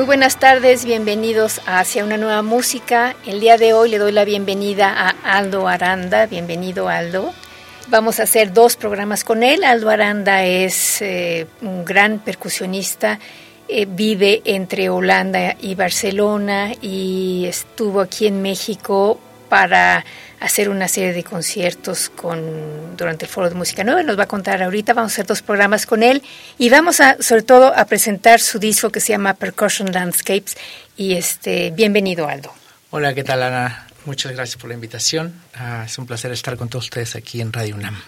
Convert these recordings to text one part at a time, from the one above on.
Muy buenas tardes, bienvenidos a Hacia una nueva música. El día de hoy le doy la bienvenida a Aldo Aranda. Bienvenido Aldo. Vamos a hacer dos programas con él. Aldo Aranda es eh, un gran percusionista, eh, vive entre Holanda y Barcelona y estuvo aquí en México para hacer una serie de conciertos con, durante el Foro de Música Nueva. Nos va a contar ahorita, vamos a hacer dos programas con él y vamos a, sobre todo, a presentar su disco que se llama Percussion Landscapes. Y este, bienvenido, Aldo. Hola, ¿qué tal, Ana? Muchas gracias por la invitación. Ah, es un placer estar con todos ustedes aquí en Radio UNAM.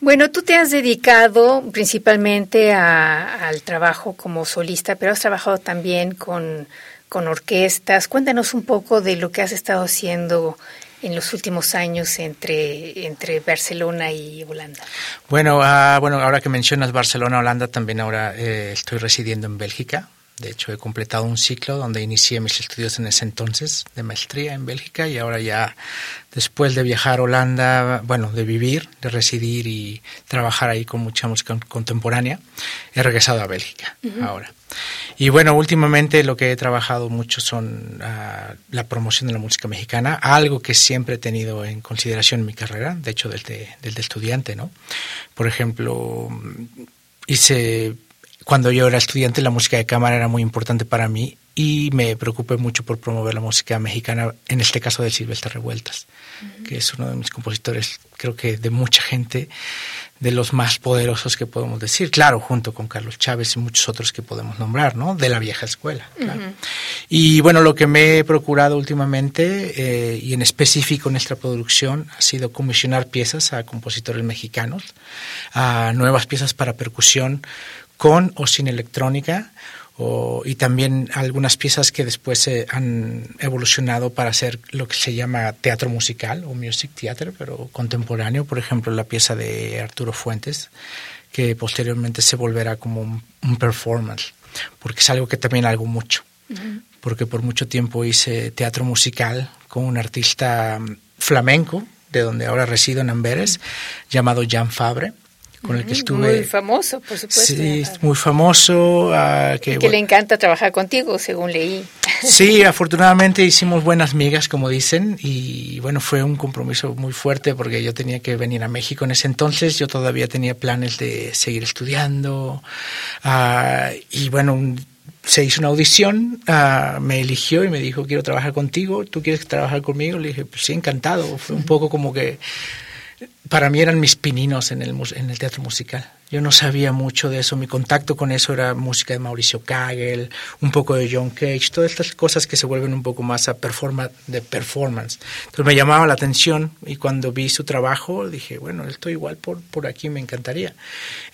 Bueno, tú te has dedicado principalmente al trabajo como solista, pero has trabajado también con, con orquestas. Cuéntanos un poco de lo que has estado haciendo en los últimos años entre, entre Barcelona y Holanda? Bueno, uh, bueno, ahora que mencionas Barcelona, Holanda, también ahora eh, estoy residiendo en Bélgica. De hecho, he completado un ciclo donde inicié mis estudios en ese entonces de maestría en Bélgica y ahora ya después de viajar a Holanda, bueno, de vivir, de residir y trabajar ahí con mucha música contemporánea, he regresado a Bélgica ahora. Y bueno, últimamente lo que he trabajado mucho son uh, la promoción de la música mexicana, algo que siempre he tenido en consideración en mi carrera, de hecho desde, desde estudiante, ¿no? Por ejemplo, hice cuando yo era estudiante la música de cámara era muy importante para mí y me preocupé mucho por promover la música mexicana, en este caso de Silvestre Revueltas, que es uno de mis compositores, creo que de mucha gente, de los más poderosos que podemos decir, claro, junto con Carlos Chávez y muchos otros que podemos nombrar, ¿no? De la vieja escuela. Y bueno, lo que me he procurado últimamente, eh, y en específico en esta producción, ha sido comisionar piezas a compositores mexicanos, a nuevas piezas para percusión, con o sin electrónica, o, y también algunas piezas que después se han evolucionado para hacer lo que se llama teatro musical o music theater, pero contemporáneo, por ejemplo la pieza de Arturo Fuentes, que posteriormente se volverá como un, performance, porque es algo que también hago mucho, porque por mucho tiempo hice teatro musical con un artista flamenco, de donde ahora resido en Amberes, llamado Jan Fabre, con el que estuve. Muy famoso, por supuesto. Sí, muy famoso. Uh, que, que le encanta trabajar contigo, según leí. Sí, afortunadamente hicimos buenas migas, como dicen, y bueno, fue un compromiso muy fuerte porque yo tenía que venir a México en ese entonces, yo todavía tenía planes de seguir estudiando, uh, y bueno, se hizo una audición, uh, me eligió y me dijo, quiero trabajar contigo, ¿tú quieres trabajar conmigo? Le dije, pues sí, encantado. Fue un poco como que para mí eran mis pininos en el, en el teatro musical. Yo no sabía mucho de eso, mi contacto con eso era música de Mauricio Kagel, un poco de John Cage, todas estas cosas que se vuelven un poco más a performa, de performance. Entonces me llamaba la atención y cuando vi su trabajo dije, bueno, esto igual por, por aquí me encantaría.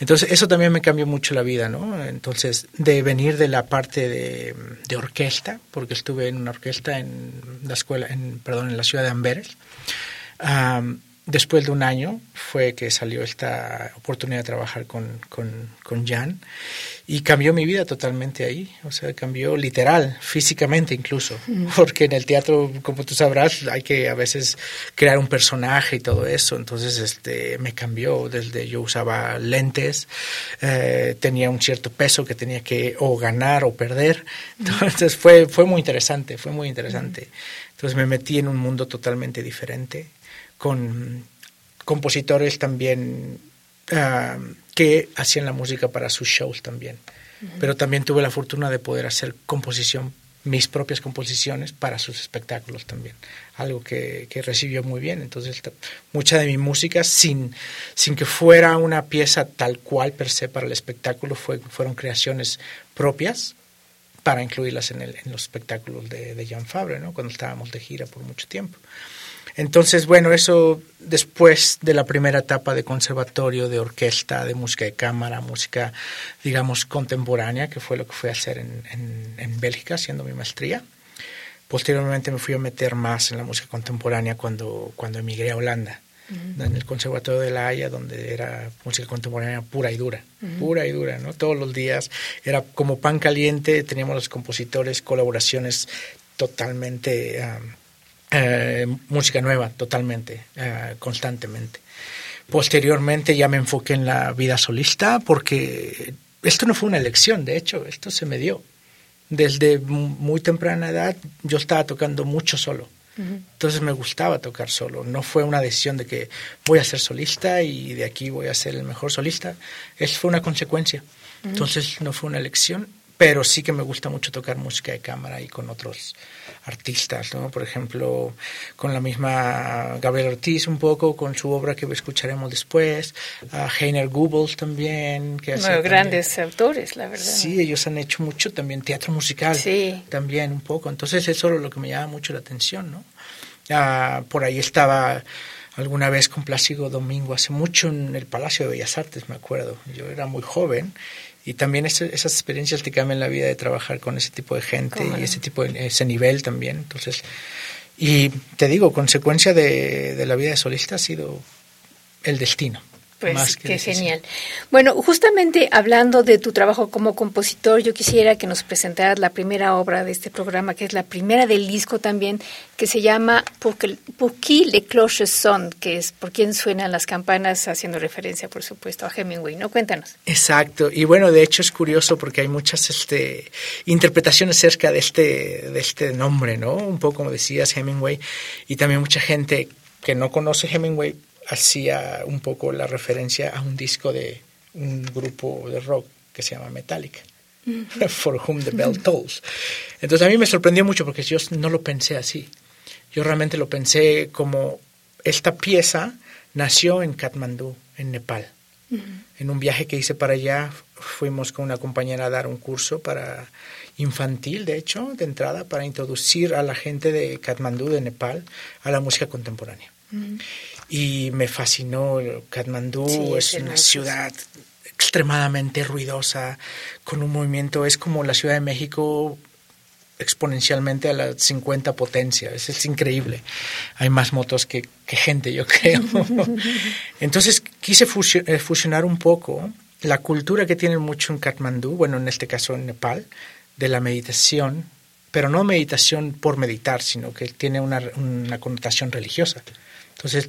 Entonces eso también me cambió mucho la vida, ¿no? Entonces de venir de la parte de, orquesta, porque estuve en una orquesta en la escuela, en, perdón, en la ciudad de Amberes, después de un año fue que salió esta oportunidad de trabajar con, con, con, Jan y cambió mi vida totalmente ahí, o sea, cambió literal, físicamente incluso, porque en el teatro, como tú sabrás, hay que a veces crear un personaje y todo eso, entonces este, me cambió desde yo usaba lentes, eh, tenía un cierto peso que tenía que o ganar o perder, entonces fue, fue muy interesante, fue muy interesante. Entonces me metí en un mundo totalmente diferente con compositores también ah, que hacían la música para sus shows también. Pero también tuve la fortuna de poder hacer composición mis propias composiciones para sus espectáculos también, algo que, que recibió muy bien. Entonces, mucha de mi música, sin, sin que fuera una pieza tal cual per se para el espectáculo, fue, fueron creaciones propias para incluirlas en, el, en los espectáculos de, de Jean Fabre, ¿no? cuando estábamos de gira por mucho tiempo. Entonces, bueno, eso después de la primera etapa de conservatorio, de orquesta, de música de cámara, música, digamos, contemporánea, que fue lo que fui a hacer en, en, Bélgica, haciendo mi maestría. Posteriormente me fui a meter más en la música contemporánea cuando, cuando emigré a Holanda, en el Conservatorio de La Haya, donde era música contemporánea pura y dura, pura y dura, ¿no? Todos los días era como pan caliente, teníamos los compositores, colaboraciones totalmente... Eh, música nueva totalmente, eh, constantemente. Posteriormente ya me enfoqué en la vida solista porque esto no fue una elección, de hecho, esto se me dio. Desde muy temprana edad yo estaba tocando mucho solo. Entonces me gustaba tocar solo. No fue una decisión de que voy a ser solista y de aquí voy a ser el mejor solista. Es fue una consecuencia. Entonces no fue una elección pero sí que me gusta mucho tocar música de cámara y con otros artistas, ¿no? Por ejemplo, con la misma Gabriel Ortiz un poco, con su obra que escucharemos después, a Heiner Goebbels también. Que bueno, grandes autores, la verdad. Sí, ellos han hecho mucho también teatro musical, sí. también un poco. Entonces eso es lo que me llama mucho la atención, ¿no? Ah, por ahí estaba alguna vez con Plácido Domingo, hace mucho en el Palacio de Bellas Artes, me acuerdo. Yo era muy joven y también esas experiencias te cambian la vida de trabajar con ese tipo de gente y ese tipo de, ese nivel también. Entonces, y te digo, consecuencia de, de la vida de solista ha sido el destino. Pues qué genial. Bueno, justamente hablando de tu trabajo como compositor, yo quisiera que nos presentaras la primera obra de este programa, que es la primera del disco también, que se llama Pour qui les cloches son, que es por quién suenan las campanas, haciendo referencia, por supuesto, a Hemingway, ¿no? Cuéntanos. Exacto. Y bueno, de hecho es curioso porque hay muchas este, interpretaciones acerca de este, de este nombre, ¿no? Un poco como decías, Hemingway, y también mucha gente que no conoce Hemingway hacía un poco la referencia a un disco de un grupo de rock que se llama Metallica. For Whom the Bell Tolls. Entonces a mí me sorprendió mucho porque yo no lo pensé así. Yo realmente lo pensé como esta pieza nació en Katmandú, en Nepal. En un viaje que hice para allá, fuimos con una compañera a dar un curso para infantil, de hecho, de entrada, para introducir a la gente de Katmandú, de Nepal, a la música contemporánea y me fascinó. Katmandú es una ciudad extremadamente ruidosa, con un movimiento, es como la Ciudad de México exponencialmente a la 50 potencia, es, es increíble. Hay más motos que, gente, yo creo. Entonces quise eh, fusionar un poco la cultura que tienen mucho en Katmandú, bueno, en este caso en Nepal, de la meditación, pero no meditación por meditar, sino que tiene una, una connotación religiosa. Entonces,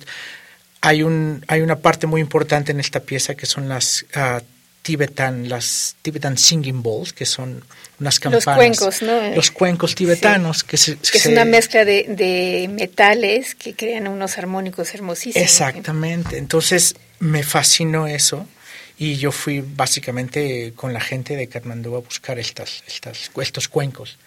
hay, un, hay una parte muy importante en esta pieza que son las uh, tibetan, las tibetan singing bowls, que son unas campanas. Los cuencos, ¿no? Los cuencos tibetanos. Que, es una mezcla de, de, metales que crean unos armónicos hermosísimos. Exactamente. Entonces, me fascinó eso. Y yo fui básicamente con la gente de Katmandú a buscar estas, estas, estos cuencos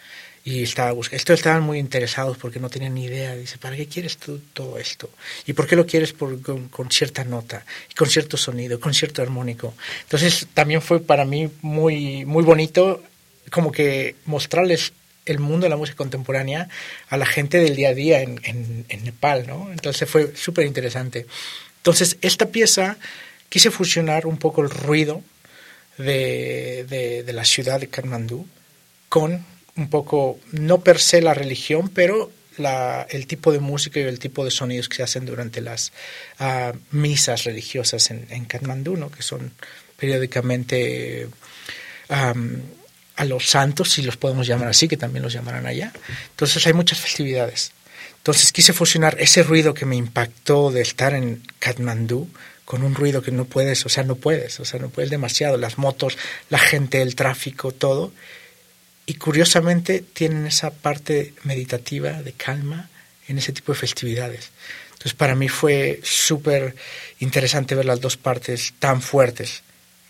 y estaba buscando. Estos estaban muy interesados porque no tenían ni idea. Dice, ¿para qué quieres tú todo esto? ¿Y por qué lo quieres por, con, cierta nota, con cierto sonido, con cierto armónico? Entonces también fue para mí muy, muy bonito como que mostrarles el mundo de la música contemporánea a la gente del día a día en, en, Nepal, ¿no? Entonces fue súper interesante. Entonces esta pieza quise fusionar un poco el ruido de, de, la ciudad de Kathmandú con un poco, no per se la religión, pero el tipo de música y el tipo de sonidos que se hacen durante las uh, misas religiosas en, en Katmandú, ¿no? que son periódicamente a los santos, si los podemos llamar así, que también los llamarán allá. Entonces hay muchas festividades. Entonces quise fusionar ese ruido que me impactó de estar en Katmandú con un ruido que no puedes, o sea, no puedes, o sea, no puedes demasiado, las motos, la gente, el tráfico, todo. Y curiosamente tienen esa parte meditativa de calma en ese tipo de festividades. Entonces para mí fue súper interesante ver las dos partes tan fuertes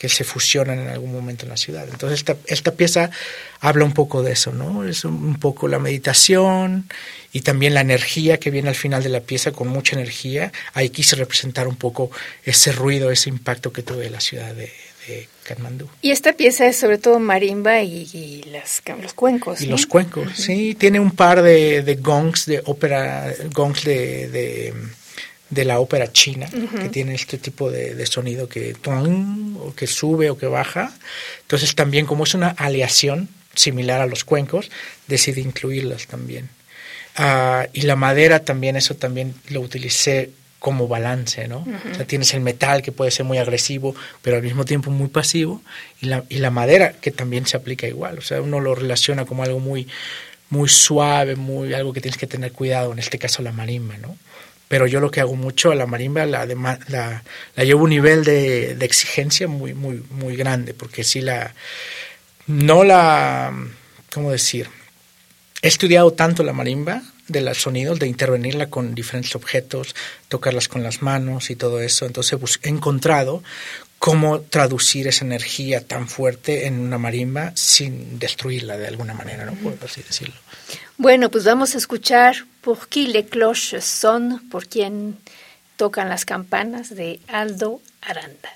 que se fusionan en algún momento en la ciudad. Entonces esta, esta pieza habla un poco de eso, ¿no? Es un poco la meditación y también la energía que viene al final de la pieza con mucha energía. Ahí quise representar un poco ese ruido, ese impacto que tuve en la ciudad de, de Katmandú. Y esta pieza es sobre todo marimba y, las, los cuencos. Y los cuencos, sí. Tiene un par de, de gongs, de ópera, gongs de, de, de la ópera china, que tiene este tipo de, sonido que, o que sube o que baja. Entonces también como es una aleación similar a los cuencos, decidí incluirlas también. Ah, y la madera también, eso también lo utilicé como balance, ¿no? O sea, tienes el metal que puede ser muy agresivo, pero al mismo tiempo muy pasivo, y la, y la madera que también se aplica igual, o sea, uno lo relaciona como algo muy, muy suave, muy algo que tienes que tener cuidado, en este caso la marimba, ¿no? Pero yo lo que hago mucho a la marimba la, la, llevo un nivel de, de, exigencia muy, muy, muy grande, porque si la, no la, ¿cómo decir? He estudiado tanto la marimba de los sonidos, de intervenirla con diferentes objetos, tocarlas con las manos y todo eso. Entonces he encontrado cómo traducir esa energía tan fuerte en una marimba sin destruirla de alguna manera, no puedo así decirlo. Bueno, pues vamos a escuchar Por qui les cloches son, por quien tocan las campanas de Aldo Aranda.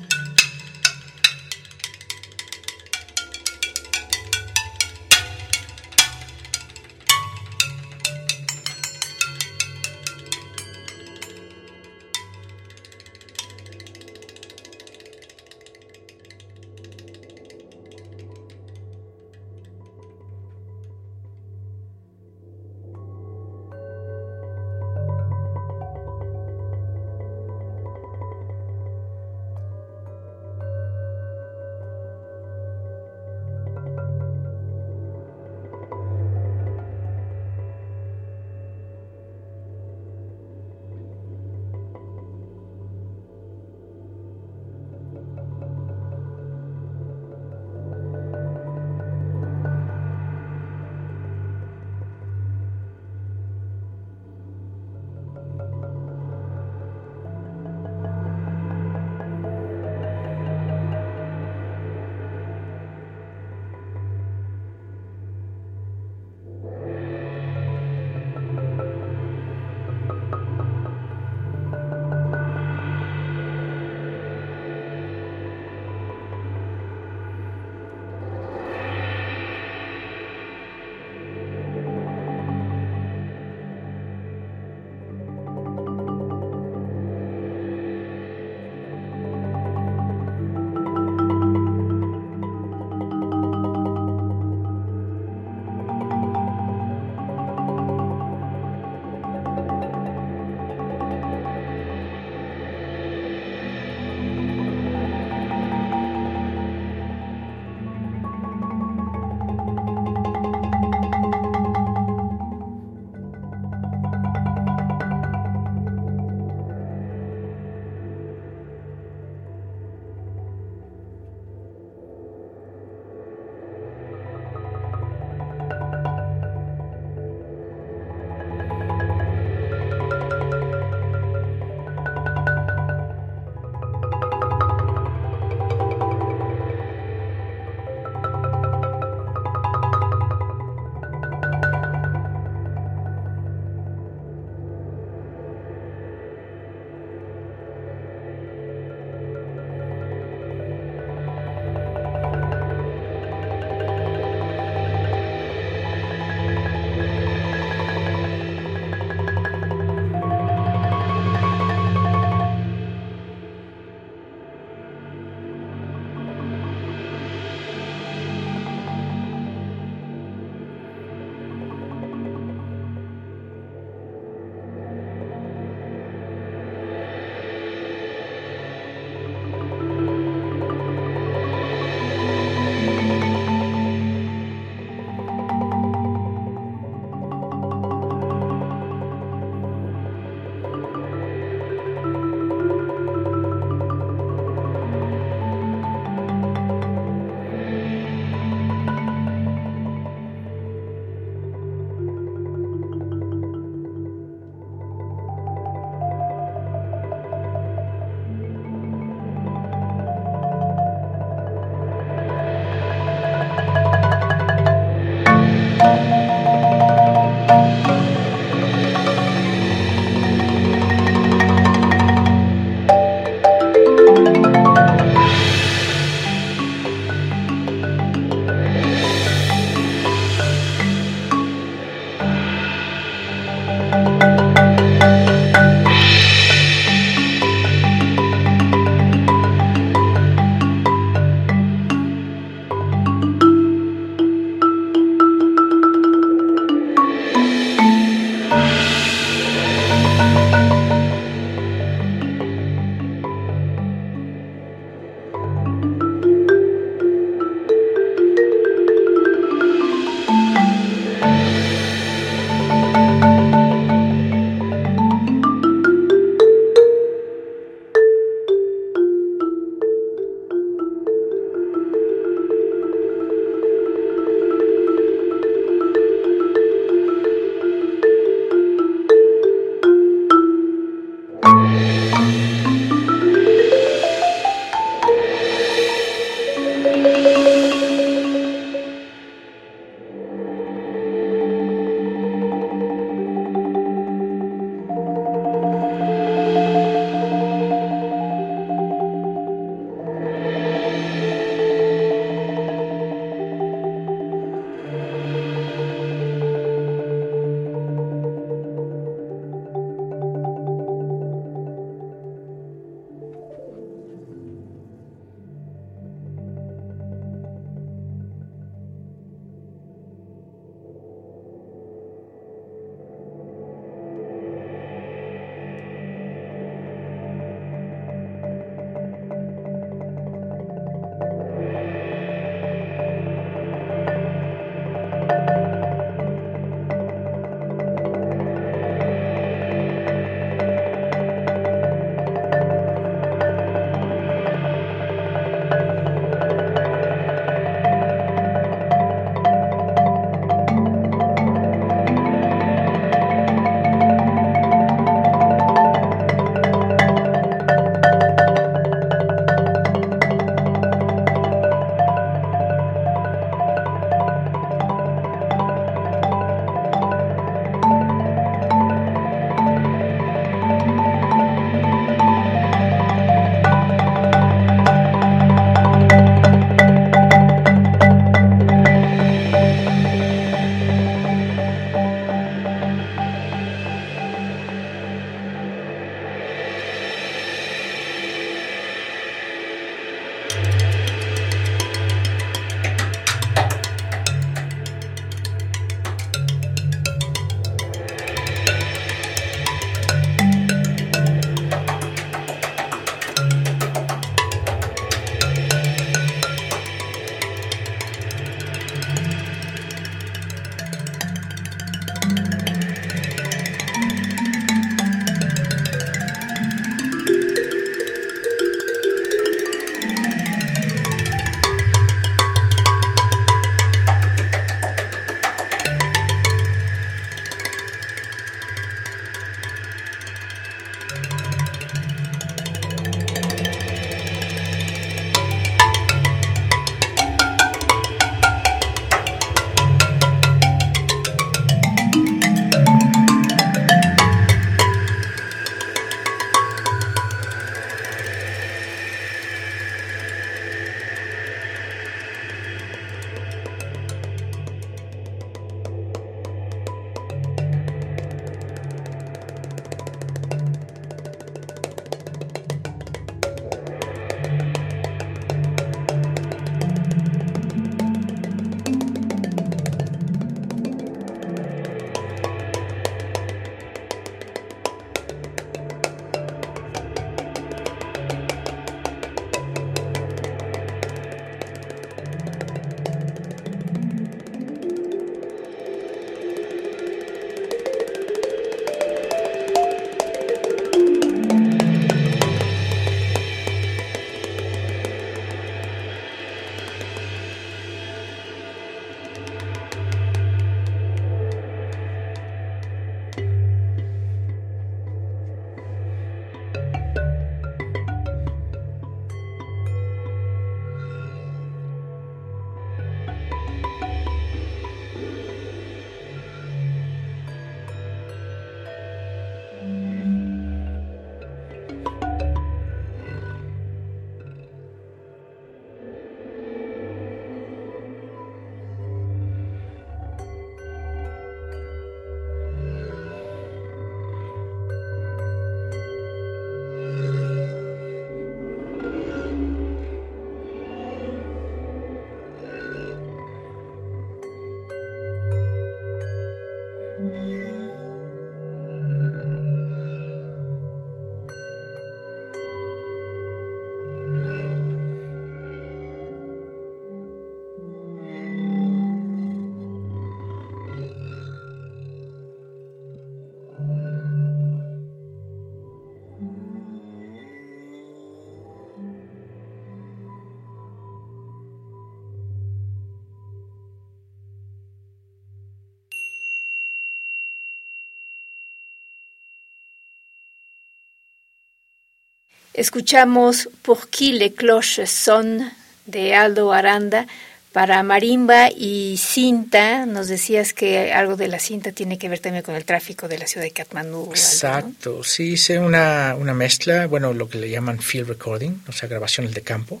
Escuchamos Pour qui les cloches son de Aldo Aranda para marimba y cinta. Nos decías que algo de la cinta tiene que ver también con el tráfico de la ciudad de Katmandú. Exacto, sí, hice una, una mezcla, bueno, lo que le llaman field recording, o sea, grabaciones de campo,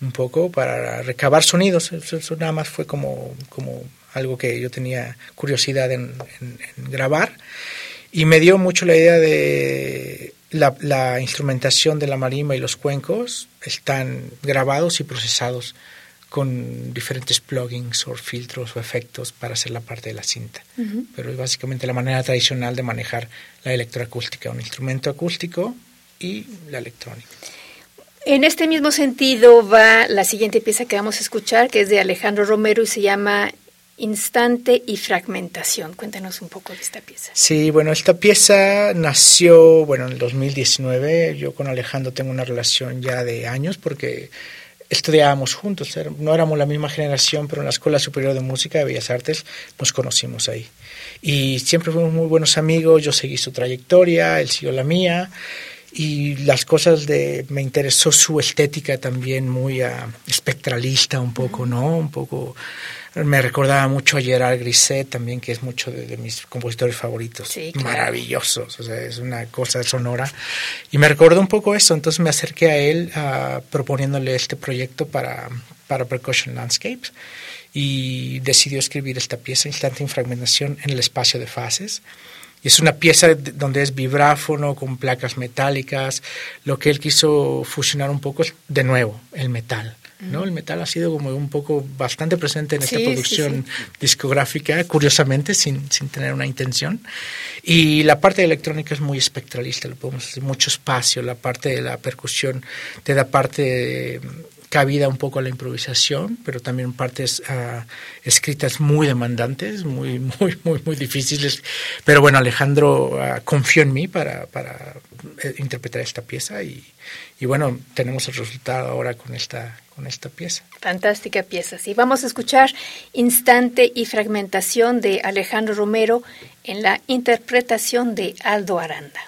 un poco para recabar sonidos. Eso, nada más fue como, como algo que yo tenía curiosidad en grabar. Y me dio mucho la idea de la, instrumentación de la marimba y los cuencos están grabados y procesados con diferentes plugins o filtros o efectos para hacer la parte de la cinta. Pero es básicamente la manera tradicional de manejar la electroacústica, un instrumento acústico y la electrónica. En este mismo sentido va la siguiente pieza que vamos a escuchar, que es de Alejandro Romero y se llama Instante y fragmentación. Cuéntanos un poco de esta pieza. Sí, bueno, esta pieza nació, bueno, en el 2019. Yo con Alejandro tengo una relación ya de años porque estudiábamos juntos. No éramos la misma generación, pero en la Escuela Superior de Música de Bellas Artes nos conocimos ahí. Y siempre fuimos muy buenos amigos. Yo seguí su trayectoria, él siguió la mía y las cosas de me interesó su estética también muy uh, espectralista un poco no un poco me recordaba mucho a Gerard Grisset también, que es mucho de, mis compositores favoritos. Maravillosos, o sea, es una cosa sonora. Y me recordó un poco eso, entonces me acerqué a él proponiéndole este proyecto para, para Percussion Landscapes y decidió escribir esta pieza, Instante en Fragmentación, en el espacio de fases. Y es una pieza donde es vibráfono con placas metálicas. Lo que él quiso fusionar un poco es, de nuevo, el metal ¿no? El metal ha sido como un poco bastante presente en esta producción discográfica, curiosamente, sin, sin, tener una intención. Y la parte electrónica es muy espectralista, le podemos hacer mucho espacio, la parte de la percusión te da parte cabida un poco a la improvisación, pero también partes uh, escritas muy demandantes, muy, muy, muy, muy difíciles. Pero bueno, Alejandro uh, confió en mí para, para eh, interpretar esta pieza y, y, bueno, tenemos el resultado ahora con esta, con esta pieza. Fantástica pieza. Sí, vamos a escuchar Instante y Fragmentación de Alejandro Romero en la interpretación de Aldo Aranda.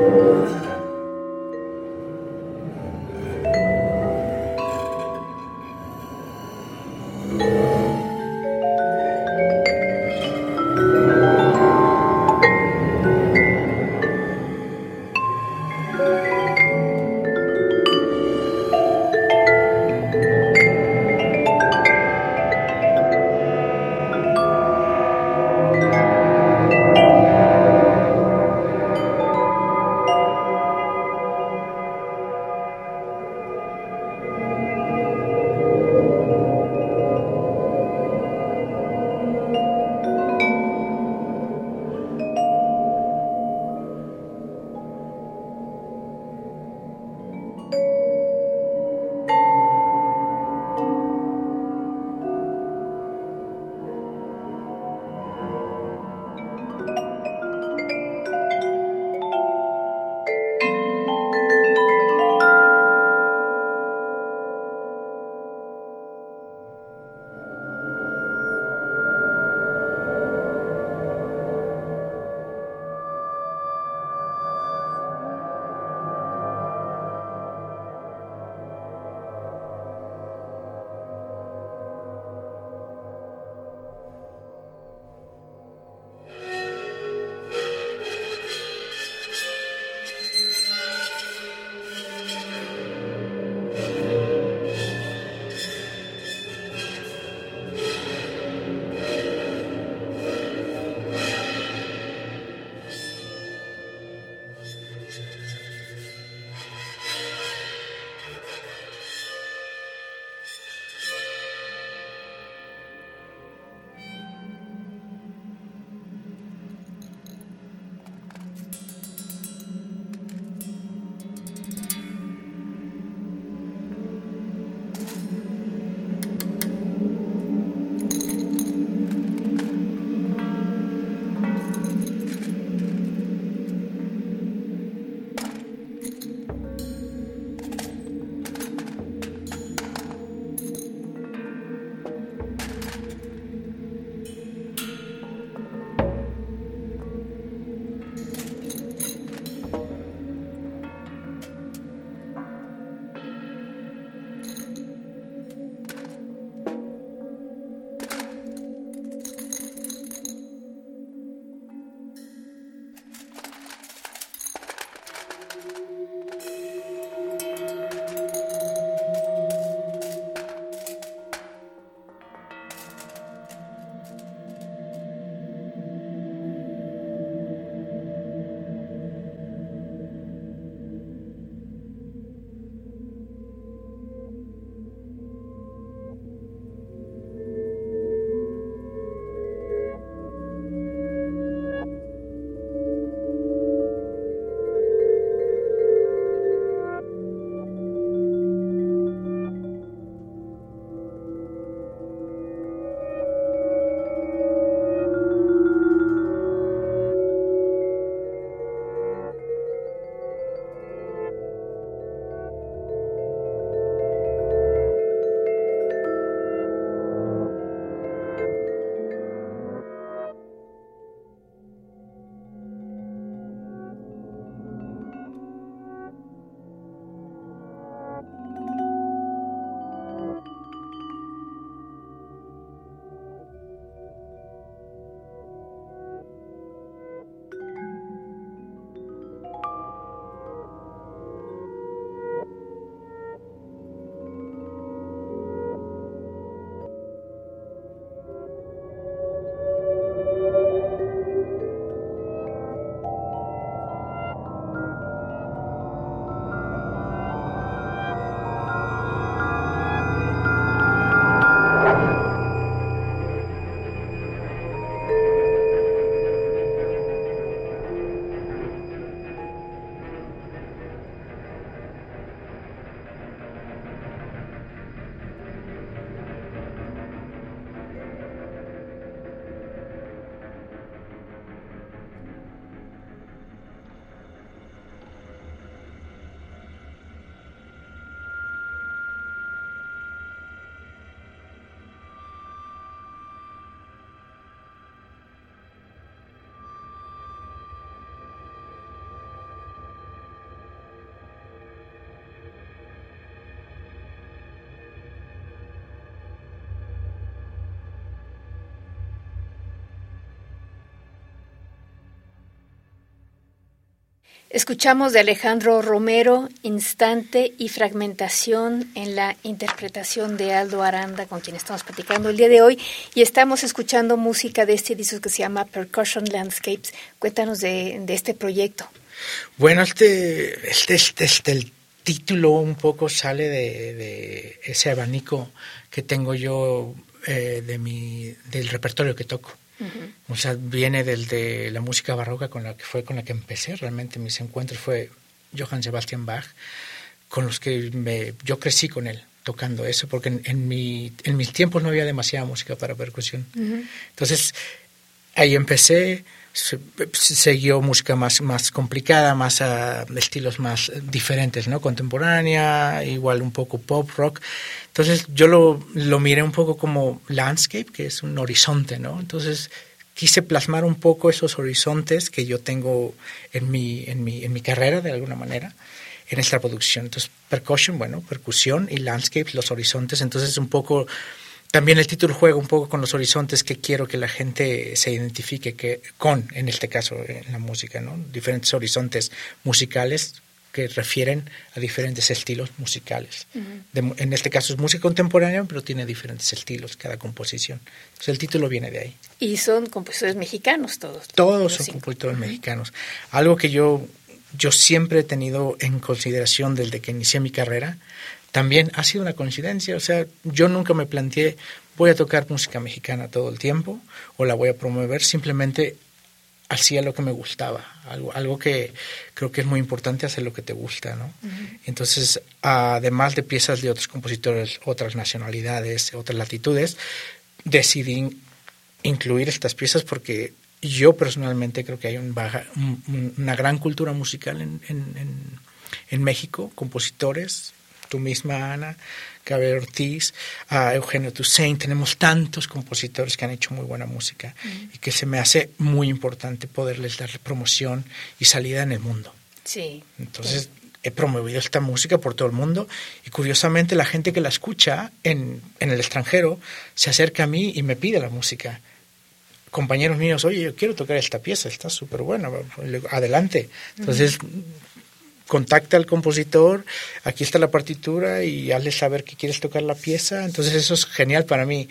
Amen. Escuchamos de Alejandro Romero Instante y Fragmentación en la interpretación de Aldo Aranda, con quien estamos platicando el día de hoy, y estamos escuchando música de este disco que se llama Percussion Landscapes. Cuéntanos de, este proyecto. Bueno, este, este, este, este, el título un poco sale de, ese abanico que tengo yo eh, de mi, del repertorio que toco. O sea, viene del de la música barroca con la que fue con la que empecé. Realmente mis encuentros fue Johann Sebastian Bach, con los que me, yo crecí con él tocando eso, porque en, en, mi, en mis tiempos no había demasiada música para percusión. Entonces, ahí empecé, se, siguió música más, más complicada, más uh, estilos más diferentes, ¿no? Contemporánea, igual un poco pop, rock. Entonces yo lo, lo miré un poco como landscape, que es un horizonte, ¿no? Entonces quise plasmar un poco esos horizontes que yo tengo en mi, en mi, en mi carrera, de alguna manera, en esta producción. Entonces, percussion, bueno, percusión y landscape, los horizontes. Entonces, un poco también el título juega un poco con los horizontes que quiero que la gente se identifique que, con, en este caso, en la música, ¿no? Diferentes horizontes musicales que refieren a diferentes estilos musicales. en este caso es música contemporánea, pero tiene diferentes estilos cada composición. Entonces el título viene de ahí. Y son compositores mexicanos todos. Todos son compositores mexicanos. Algo que yo, yo siempre he tenido en consideración desde que inicié mi carrera, también ha sido una coincidencia. O sea, yo nunca me planteé, voy a tocar música mexicana todo el tiempo o la voy a promover, simplemente hacía lo que me gustaba, algo, algo que creo que es muy importante hacer lo que te gusta, ¿no? Entonces, además de piezas de otros compositores, otras nacionalidades, otras latitudes, decidí incluir estas piezas porque yo personalmente creo que hay un una gran cultura musical en, en, en México, compositores, tú misma, Ana, Gabriel Ortiz, a Eugenio Toussaint, tenemos tantos compositores que han hecho muy buena música y que se me hace muy importante poderles dar promoción y salida en el mundo. Sí. Entonces, he promovido esta música por todo el mundo y curiosamente la gente que la escucha en, en el extranjero se acerca a mí y me pide la música compañeros míos, oye, yo quiero tocar esta pieza, está súper buena, adelante. Entonces, contacta al compositor, aquí está la partitura y hazle saber que quieres tocar la pieza. Entonces eso es genial para mí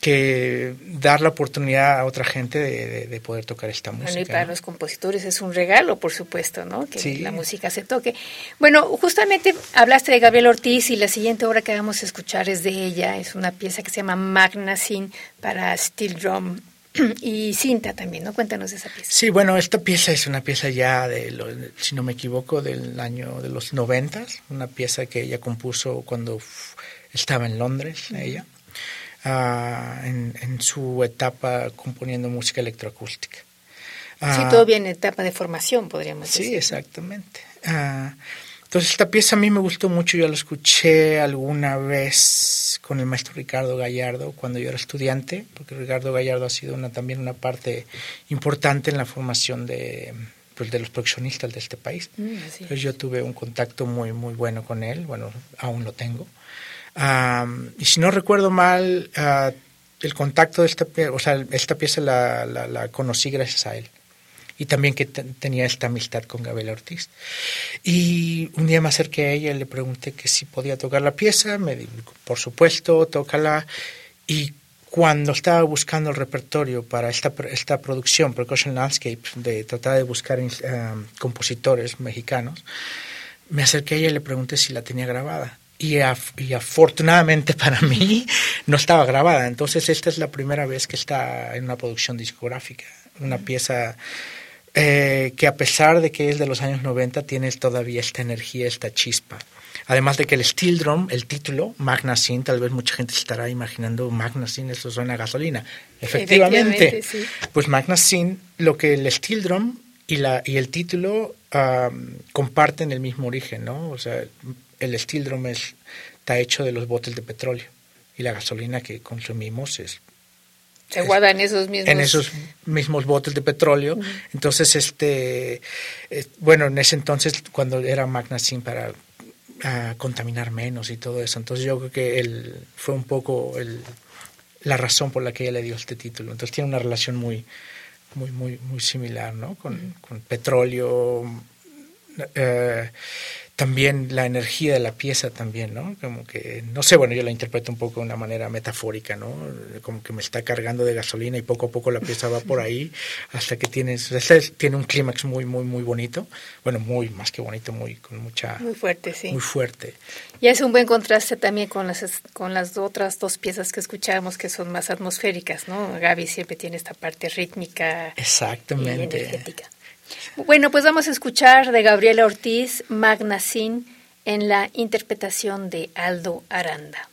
que dar la oportunidad a otra gente de, poder tocar esta música. y para los compositores es un regalo, por supuesto, ¿no? Que la música se toque. Bueno, justamente hablaste de Gabriel Ortiz y la siguiente obra que vamos a escuchar es de ella. Es una pieza que se llama Magna Sin para Steel Drum y cinta también, ¿no? Cuéntanos de esa pieza. Sí, bueno, esta pieza es una pieza ya de, si no me equivoco, del año de los noventas, una pieza que ella compuso cuando estaba en Londres, ella, ah, en, su etapa componiendo música electroacústica. sí, ah, todavía en etapa de formación, podríamos decir. Sí, exactamente. Ah, entonces, esta pieza a mí me gustó mucho, yo la escuché alguna vez con el maestro Ricardo Gallardo cuando yo era estudiante, porque Ricardo Gallardo ha sido una, también una parte importante en la formación de, pues, de los profesionistas de este país. Mm, entonces, yo tuve un contacto muy, muy bueno con él, bueno, aún lo tengo. y si no recuerdo mal, ah, el contacto de esta, o sea, esta pieza la, la, la conocí gracias a él y también que tenía esta amistad con Gabriela Ortiz. Y un día me acerqué a ella y le pregunté que si podía tocar la pieza, me dijo, por supuesto, tócala. Y cuando estaba buscando el repertorio para esta, esta producción, Percussion Landscape, de tratar de buscar eh, compositores mexicanos, me acerqué a ella y le pregunté si la tenía grabada. Y, y, afortunadamente para mí no estaba grabada. Entonces esta es la primera vez que está en una producción discográfica, una pieza eh, que a pesar de que es de los años 90, tiene todavía esta energía, esta chispa. Además de que el steel drum, el título, Magna Sin, tal vez mucha gente estará imaginando Magna Sin, eso suena a gasolina. Efectivamente, pues Magna Sin, lo que el steel drum y, la, y el título comparten el mismo origen, ¿no? O sea, el steel drum está hecho de los botes de petróleo y la gasolina que consumimos es se esos mismos en esos mismos botes de petróleo. Entonces este eh, bueno en ese entonces cuando era Magna Sin para contaminar menos y todo eso entonces yo creo que él fue un poco el, la razón por la que ella le dio este título. Entonces tiene una relación muy muy muy muy similar no con, con petróleo eh, también la energía de la pieza también, ¿no? Como que, no sé, bueno, yo la interpreto un poco de una manera metafórica, ¿no? Como que me está cargando de gasolina y poco a poco la pieza va por ahí hasta que tienes, tiene un clímax muy, muy, muy bonito. Bueno, muy, más que bonito, muy, con mucha... Muy fuerte, sí. Muy fuerte. Y es un buen contraste también con las, con las otras dos piezas que escuchamos que son más atmosféricas, ¿no? Gaby siempre tiene esta parte rítmica. Exactamente. Y energética. Bueno, pues vamos a escuchar de Gabriela Ortiz Magnacín en la interpretación de Aldo Aranda.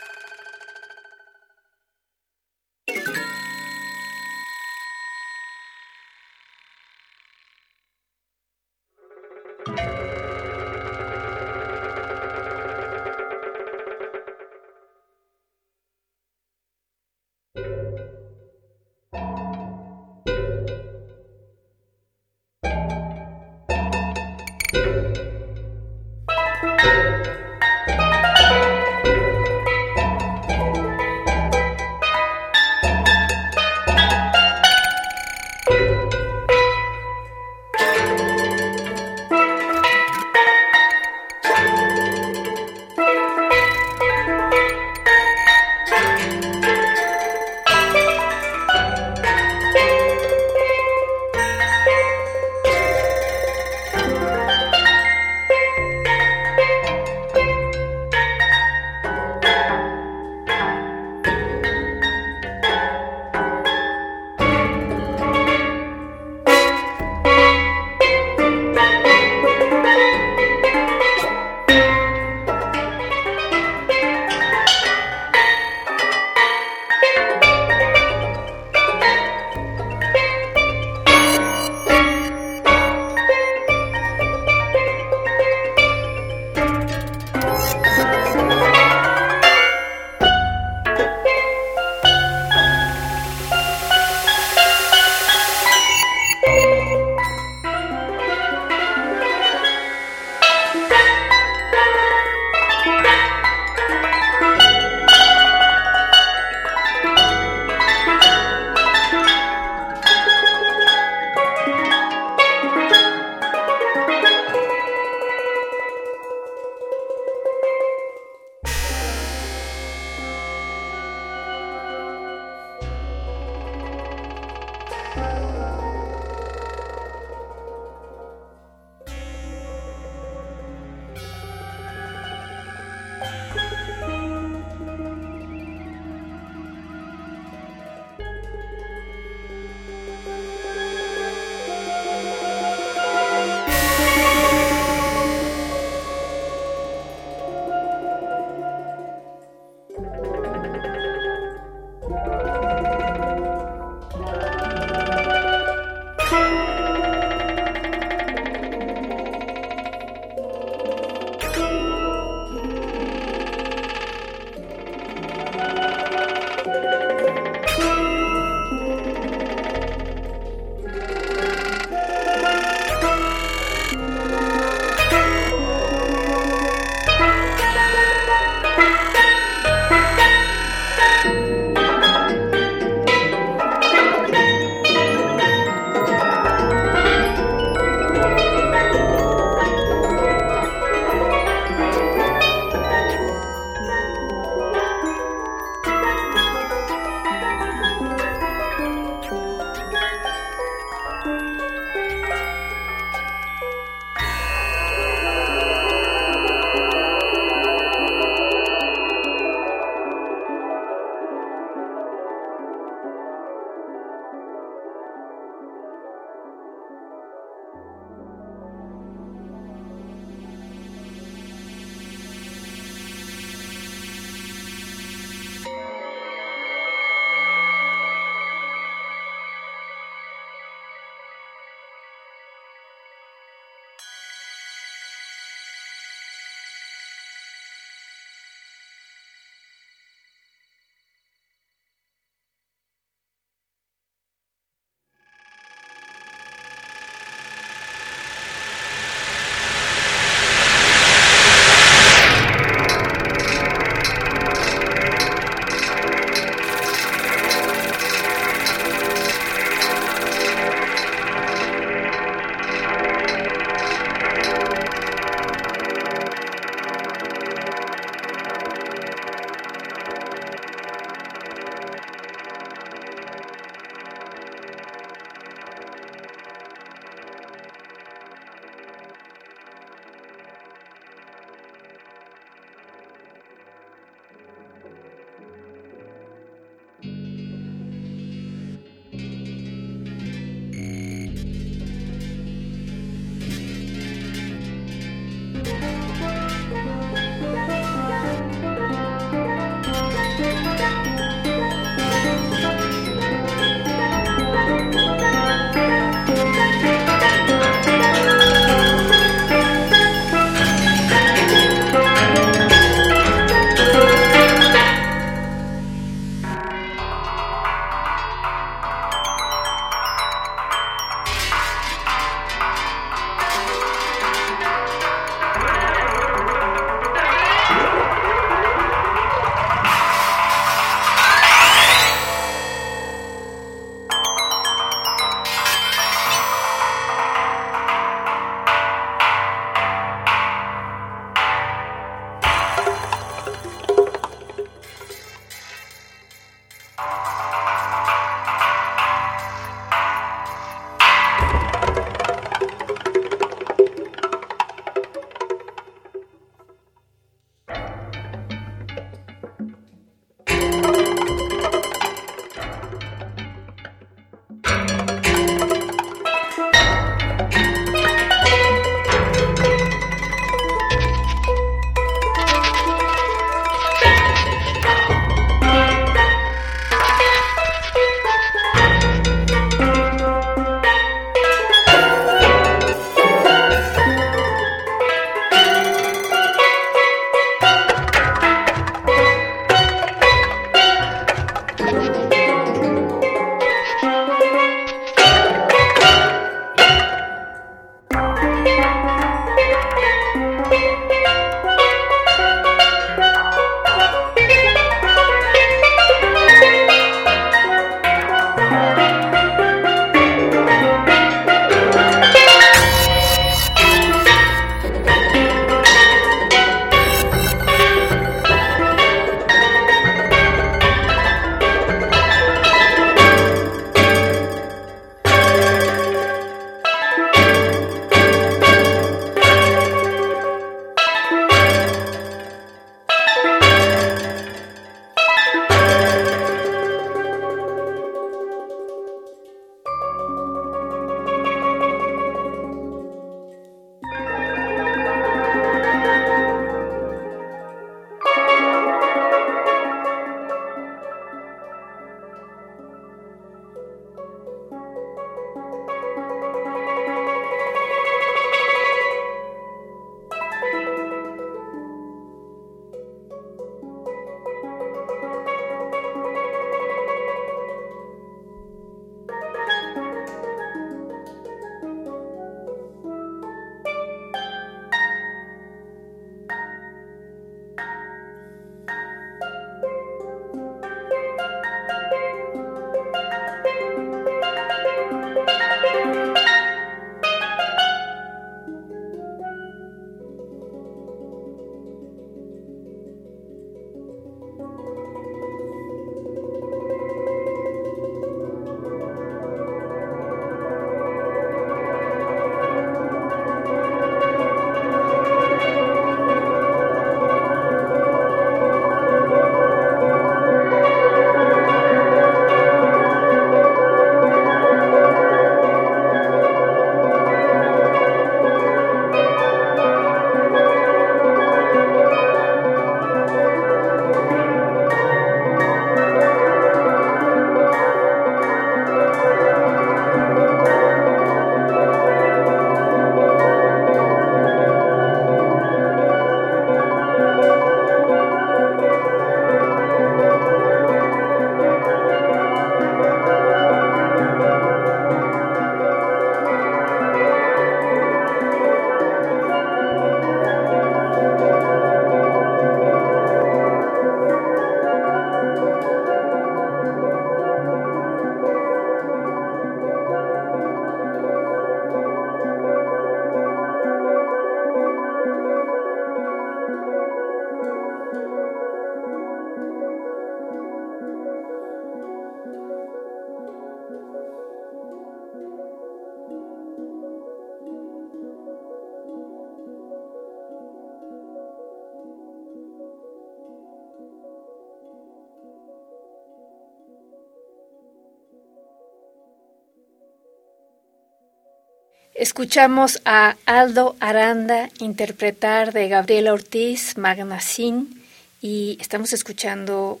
Escuchamos a Aldo Aranda interpretar de Gabriela Ortiz Magnacín y estamos escuchando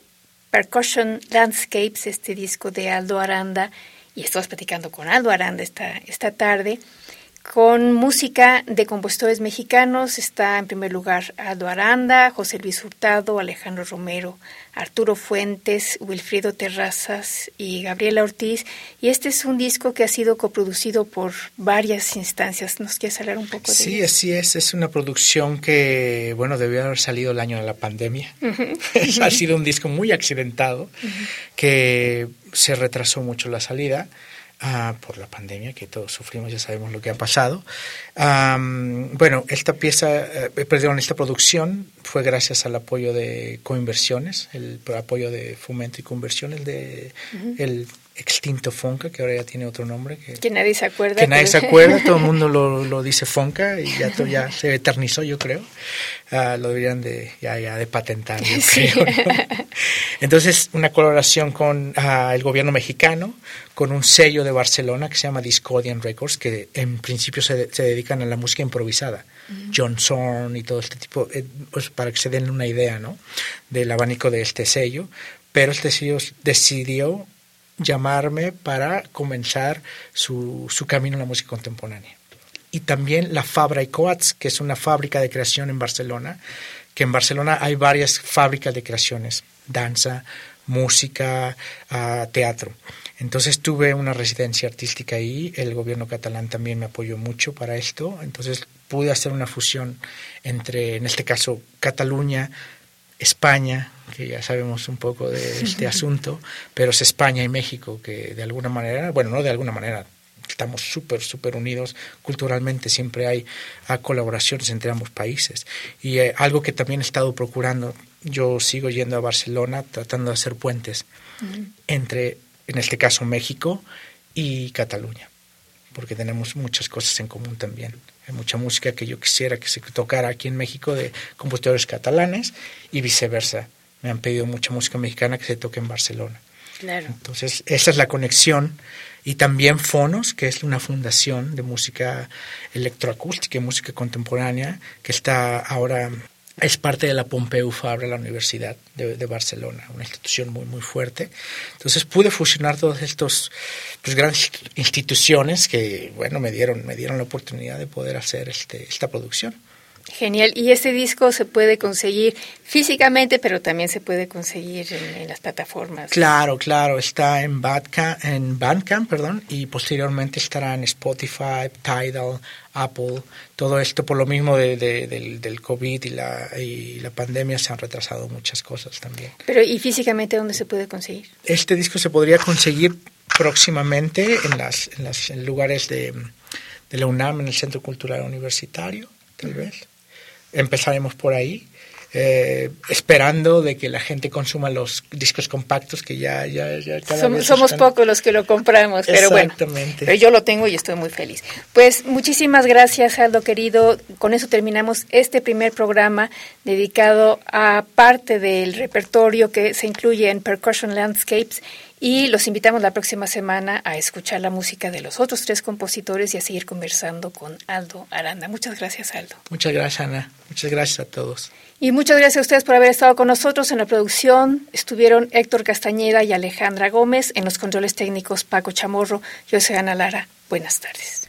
Percussion Landscapes, este disco de Aldo Aranda, y estamos platicando con Aldo Aranda esta, esta tarde con música de compositores mexicanos está en primer lugar Aldo Aranda, José Luis Hurtado, Alejandro Romero, Arturo Fuentes, Wilfrido Terrazas y Gabriela Ortiz. Y este es un disco que ha sido coproducido por varias instancias. ¿Nos quieres hablar un poco de Sí, así es. Es una producción que, bueno, debió haber salido el año de la pandemia. ha sido un disco muy accidentado que se retrasó mucho la salida. Ah, por la pandemia que todos sufrimos, ya sabemos lo que ha pasado. bueno, esta pieza, eh, perdón, esta producción fue gracias al apoyo de coinversiones, el apoyo de fomento y conversiones de el extinto Fonca, que ahora ya tiene otro nombre. Que, nadie se acuerda. Que nadie se acuerda, todo el mundo lo, lo dice Fonca y ya, ya se eternizó, yo creo. Ah, lo deberían de, ya, ya de patentar, yo creo. Entonces, una colaboración con ah, el gobierno mexicano, con un sello de Barcelona que se llama Discordian Records, que en principio se, se dedican a la música improvisada. John Zorn y todo este tipo, eh, pues para que se den una idea ¿no? del abanico de este sello. Pero este sello decidió llamarme para comenzar su, su camino en la música contemporánea. Y también la Fabra y Coats, que es una fábrica de creación en Barcelona, que en Barcelona hay varias fábricas de creaciones, danza, música, teatro. Entonces tuve una residencia artística ahí, el gobierno catalán también me apoyó mucho para esto, entonces pude hacer una fusión entre, en este caso, Cataluña, España, que ya sabemos un poco de este asunto, pero es España y México, que de alguna manera, bueno, no de alguna manera, estamos súper, súper unidos culturalmente, siempre hay, colaboraciones entre ambos países. Y eh, algo que también he estado procurando, yo sigo yendo a Barcelona tratando de hacer puentes entre, en este caso, México y Cataluña, porque tenemos muchas cosas en común también. Hay mucha música que yo quisiera que se tocara aquí en México de compositores catalanes y viceversa. Me han pedido mucha música mexicana que se toque en Barcelona. Claro. Entonces, esa es la conexión. Y también Fonos, que es una fundación de música electroacústica y música contemporánea, que está ahora, es parte de la Pompeu Fabra, la Universidad de, Barcelona, una institución muy, muy fuerte. Entonces pude fusionar todas estas pues, grandes instituciones que, bueno, me dieron, me dieron la oportunidad de poder hacer este, esta producción. Genial. Y este disco se puede conseguir físicamente, pero también se puede conseguir en, las plataformas. Claro, claro. Está en Bandcamp, en Bandcamp, perdón, y posteriormente estará en Spotify, Tidal, Apple. Todo esto por lo mismo de, del, del, COVID y la, y la pandemia se han retrasado muchas cosas también. Pero ¿y físicamente dónde se puede conseguir? Este disco se podría conseguir próximamente en, las, en lugares de, de la UNAM, en el Centro Cultural Universitario, tal vez empezaremos por ahí. Eh, esperando de que la gente consuma los discos compactos que ya, ya, ya cada somos, pocos los que lo compramos, pero bueno, pero yo lo tengo y estoy muy feliz. Pues muchísimas gracias, Aldo querido. Con eso terminamos este primer programa dedicado a parte del repertorio que se incluye en Percussion Landscapes y los invitamos la próxima semana a escuchar la música de los otros tres compositores y a seguir conversando con Aldo Aranda. Muchas gracias, Aldo. Muchas gracias, Ana. Muchas gracias a todos. Y muchas gracias a ustedes por haber estado con nosotros en la producción. Estuvieron Héctor Castañeda y Alejandra Gómez. En los controles técnicos, Paco Chamorro. Yo soy Ana Lara. Buenas tardes.